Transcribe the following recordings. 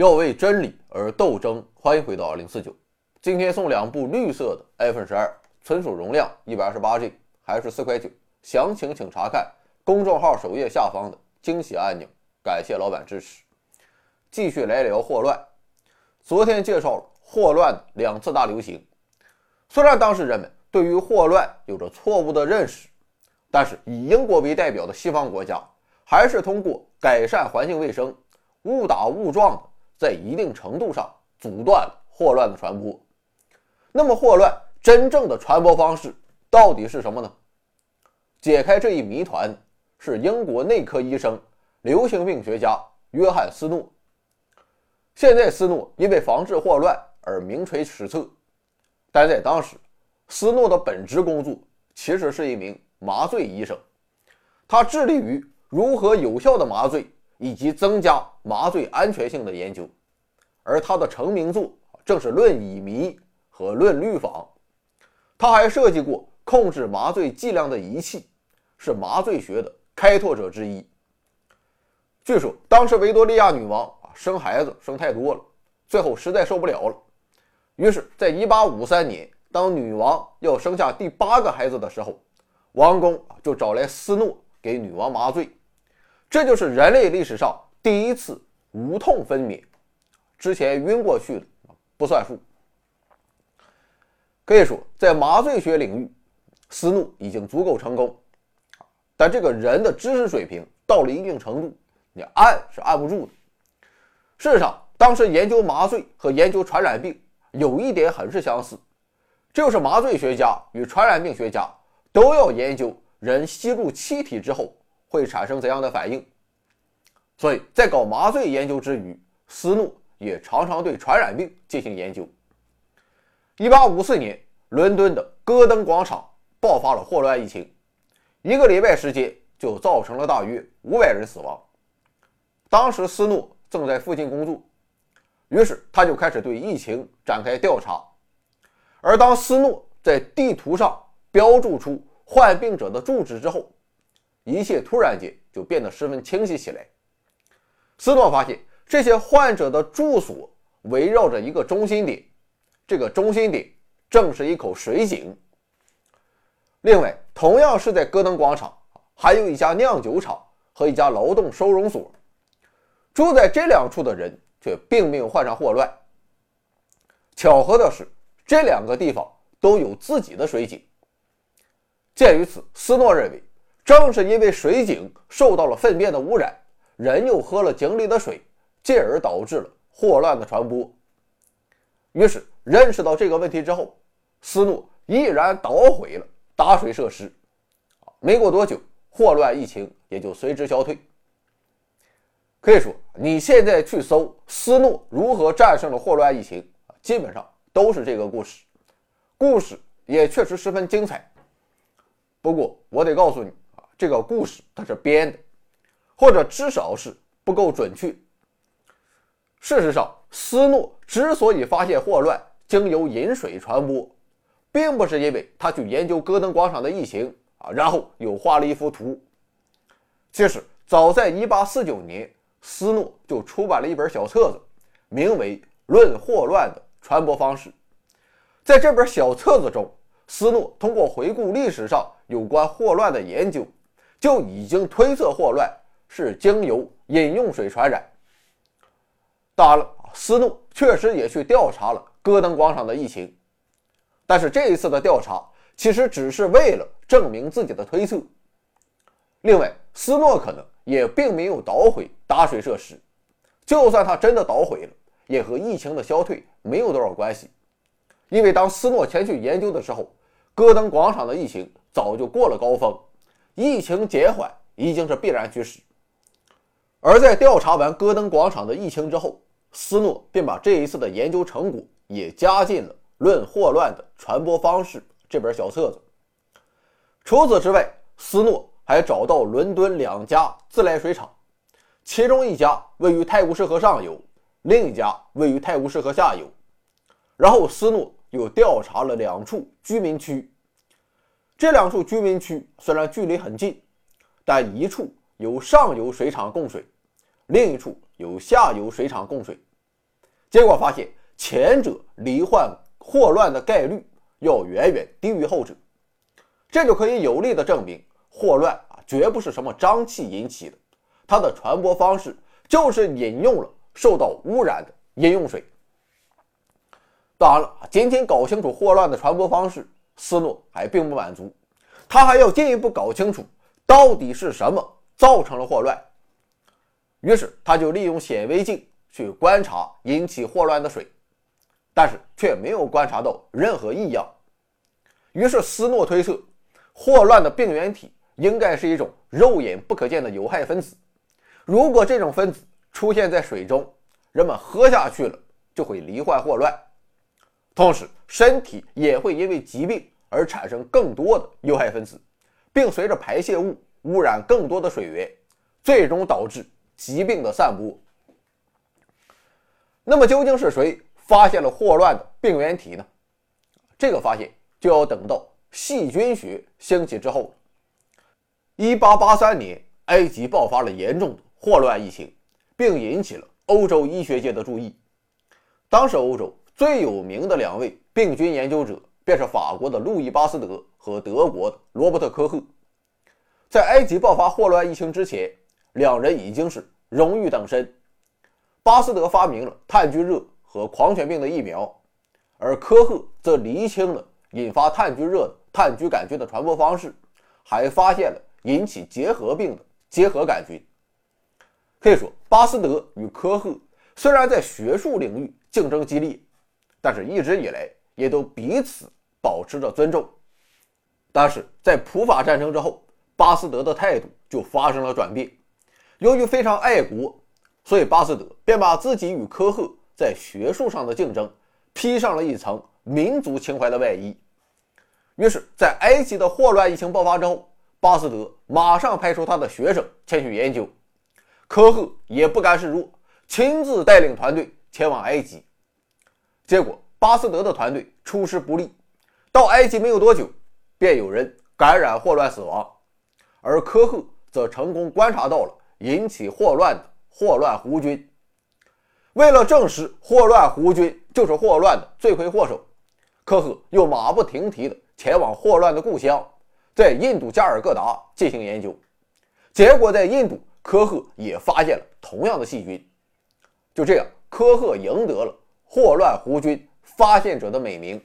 要为真理而斗争。欢迎回到零四九，今天送两部绿色的 iPhone 十二，存储容量一百二十八 G，还是四块九。详情请查看公众号首页下方的惊喜按钮。感谢老板支持。继续来聊霍乱。昨天介绍了霍乱两次大流行，虽然当时人们对于霍乱有着错误的认识，但是以英国为代表的西方国家还是通过改善环境卫生，误打误撞的。在一定程度上阻断了霍乱的传播。那么，霍乱真正的传播方式到底是什么呢？解开这一谜团是英国内科医生、流行病学家约翰·斯诺。现在，斯诺因为防治霍乱而名垂史册，但在当时，斯诺的本职工作其实是一名麻醉医生，他致力于如何有效的麻醉。以及增加麻醉安全性的研究，而他的成名作正是《论乙醚》和《论氯仿》。他还设计过控制麻醉剂量的仪器，是麻醉学的开拓者之一。据说当时维多利亚女王啊生孩子生太多了，最后实在受不了了，于是，在1853年，当女王要生下第八个孩子的时候，王宫就找来斯诺给女王麻醉。这就是人类历史上第一次无痛分娩，之前晕过去的不算数。可以说，在麻醉学领域，思路已经足够成功。但这个人的知识水平到了一定程度，你按是按不住的。事实上，当时研究麻醉和研究传染病有一点很是相似，就是麻醉学家与传染病学家都要研究人吸入气体之后。会产生怎样的反应？所以在搞麻醉研究之余，斯诺也常常对传染病进行研究。1854年，伦敦的戈登广场爆发了霍乱疫情，一个礼拜时间就造成了大约500人死亡。当时斯诺正在附近工作，于是他就开始对疫情展开调查。而当斯诺在地图上标注出患病者的住址之后，一切突然间就变得十分清晰起来。斯诺发现，这些患者的住所围绕着一个中心点，这个中心点正是一口水井。另外，同样是在戈登广场，还有一家酿酒厂和一家劳动收容所。住在这两处的人却并没有患上霍乱。巧合的是，这两个地方都有自己的水井。鉴于此，斯诺认为。正是因为水井受到了粪便的污染，人又喝了井里的水，进而导致了霍乱的传播。于是，认识到这个问题之后，斯诺毅然捣毁了打水设施。没过多久，霍乱疫情也就随之消退。可以说，你现在去搜斯诺如何战胜了霍乱疫情，基本上都是这个故事。故事也确实十分精彩。不过，我得告诉你。这个故事它是编的，或者至少是不够准确。事实上，斯诺之所以发现霍乱经由饮水传播，并不是因为他去研究戈登广场的疫情啊，然后又画了一幅图。其实，早在1849年，斯诺就出版了一本小册子，名为《论霍乱的传播方式》。在这本小册子中，斯诺通过回顾历史上有关霍乱的研究。就已经推测霍乱是经由饮用水传染。当然了，斯诺确实也去调查了戈登广场的疫情，但是这一次的调查其实只是为了证明自己的推测。另外，斯诺可能也并没有捣毁打水设施，就算他真的捣毁了，也和疫情的消退没有多少关系，因为当斯诺前去研究的时候，戈登广场的疫情早就过了高峰。疫情减缓已经是必然趋势，而在调查完戈登广场的疫情之后，斯诺便把这一次的研究成果也加进了《论霍乱的传播方式》这本小册子。除此之外，斯诺还找到伦敦两家自来水厂，其中一家位于泰晤士河上游，另一家位于泰晤士河下游。然后，斯诺又调查了两处居民区。这两处居民区虽然距离很近，但一处有上游水厂供水，另一处有下游水厂供水。结果发现前者罹患霍乱的概率要远远低于后者，这就可以有力的证明霍乱啊绝不是什么瘴气引起的，它的传播方式就是饮用了受到污染的饮用水。当然了，仅仅搞清楚霍乱的传播方式，斯诺还并不满足，他还要进一步搞清楚到底是什么造成了霍乱。于是他就利用显微镜去观察引起霍乱的水，但是却没有观察到任何异样。于是斯诺推测，霍乱的病原体应该是一种肉眼不可见的有害分子。如果这种分子出现在水中，人们喝下去了就会罹患霍乱，同时身体也会因为疾病而产生更多的有害分子，并随着排泄物污染更多的水源，最终导致。疾病的散播。那么究竟是谁发现了霍乱的病原体呢？这个发现就要等到细菌学兴起之后了。一八八三年，埃及爆发了严重的霍乱疫情，并引起了欧洲医学界的注意。当时欧洲最有名的两位病菌研究者，便是法国的路易·巴斯德和德国的罗伯特·科赫。在埃及爆发霍乱疫情之前。两人已经是荣誉等身。巴斯德发明了炭疽热和狂犬病的疫苗，而科赫则厘清了引发炭疽热的炭疽杆菌的传播方式，还发现了引起结核病的结核杆菌。可以说，巴斯德与科赫虽然在学术领域竞争激烈，但是一直以来也都彼此保持着尊重。但是在普法战争之后，巴斯德的态度就发生了转变。由于非常爱国，所以巴斯德便把自己与科赫在学术上的竞争披上了一层民族情怀的外衣。于是，在埃及的霍乱疫情爆发之后，巴斯德马上派出他的学生前去研究，科赫也不甘示弱，亲自带领团队前往埃及。结果，巴斯德的团队出师不利，到埃及没有多久，便有人感染霍乱死亡，而科赫则成功观察到了。引起霍乱的霍乱弧菌，为了证实霍乱弧菌就是霍乱的罪魁祸首，科赫又马不停蹄地前往霍乱的故乡，在印度加尔各答进行研究。结果在印度，科赫也发现了同样的细菌。就这样，科赫赢得了霍乱弧菌发现者的美名。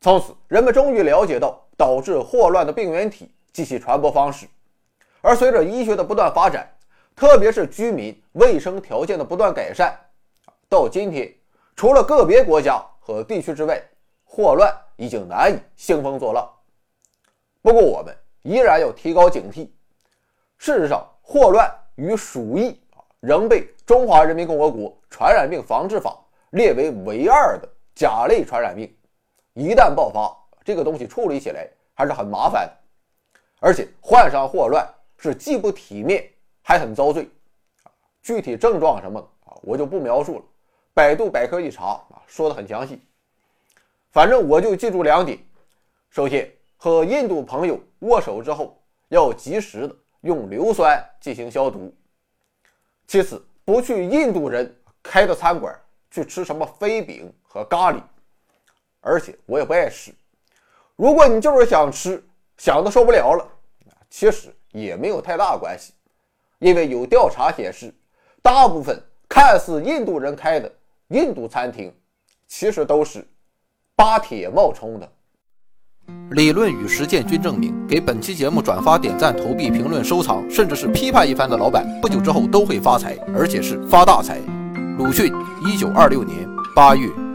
从此，人们终于了解到导致霍乱的病原体及其传播方式。而随着医学的不断发展，特别是居民卫生条件的不断改善，到今天，除了个别国家和地区之外，霍乱已经难以兴风作浪。不过，我们依然要提高警惕。事实上，霍乱与鼠疫仍被《中华人民共和国传染病防治法》列为唯二的甲类传染病。一旦爆发，这个东西处理起来还是很麻烦的，而且患上霍乱。是既不体面，还很遭罪，具体症状什么啊，我就不描述了。百度百科一查啊，说的很详细。反正我就记住两点：首先，和印度朋友握手之后，要及时的用硫酸进行消毒；其次，不去印度人开的餐馆去吃什么飞饼和咖喱，而且我也不爱吃。如果你就是想吃，想的受不了了，其实。也没有太大关系，因为有调查显示，大部分看似印度人开的印度餐厅，其实都是巴铁冒充的。理论与实践均证明，给本期节目转发、点赞、投币、评论、收藏，甚至是批判一番的老板，不久之后都会发财，而且是发大财。鲁迅，一九二六年八月。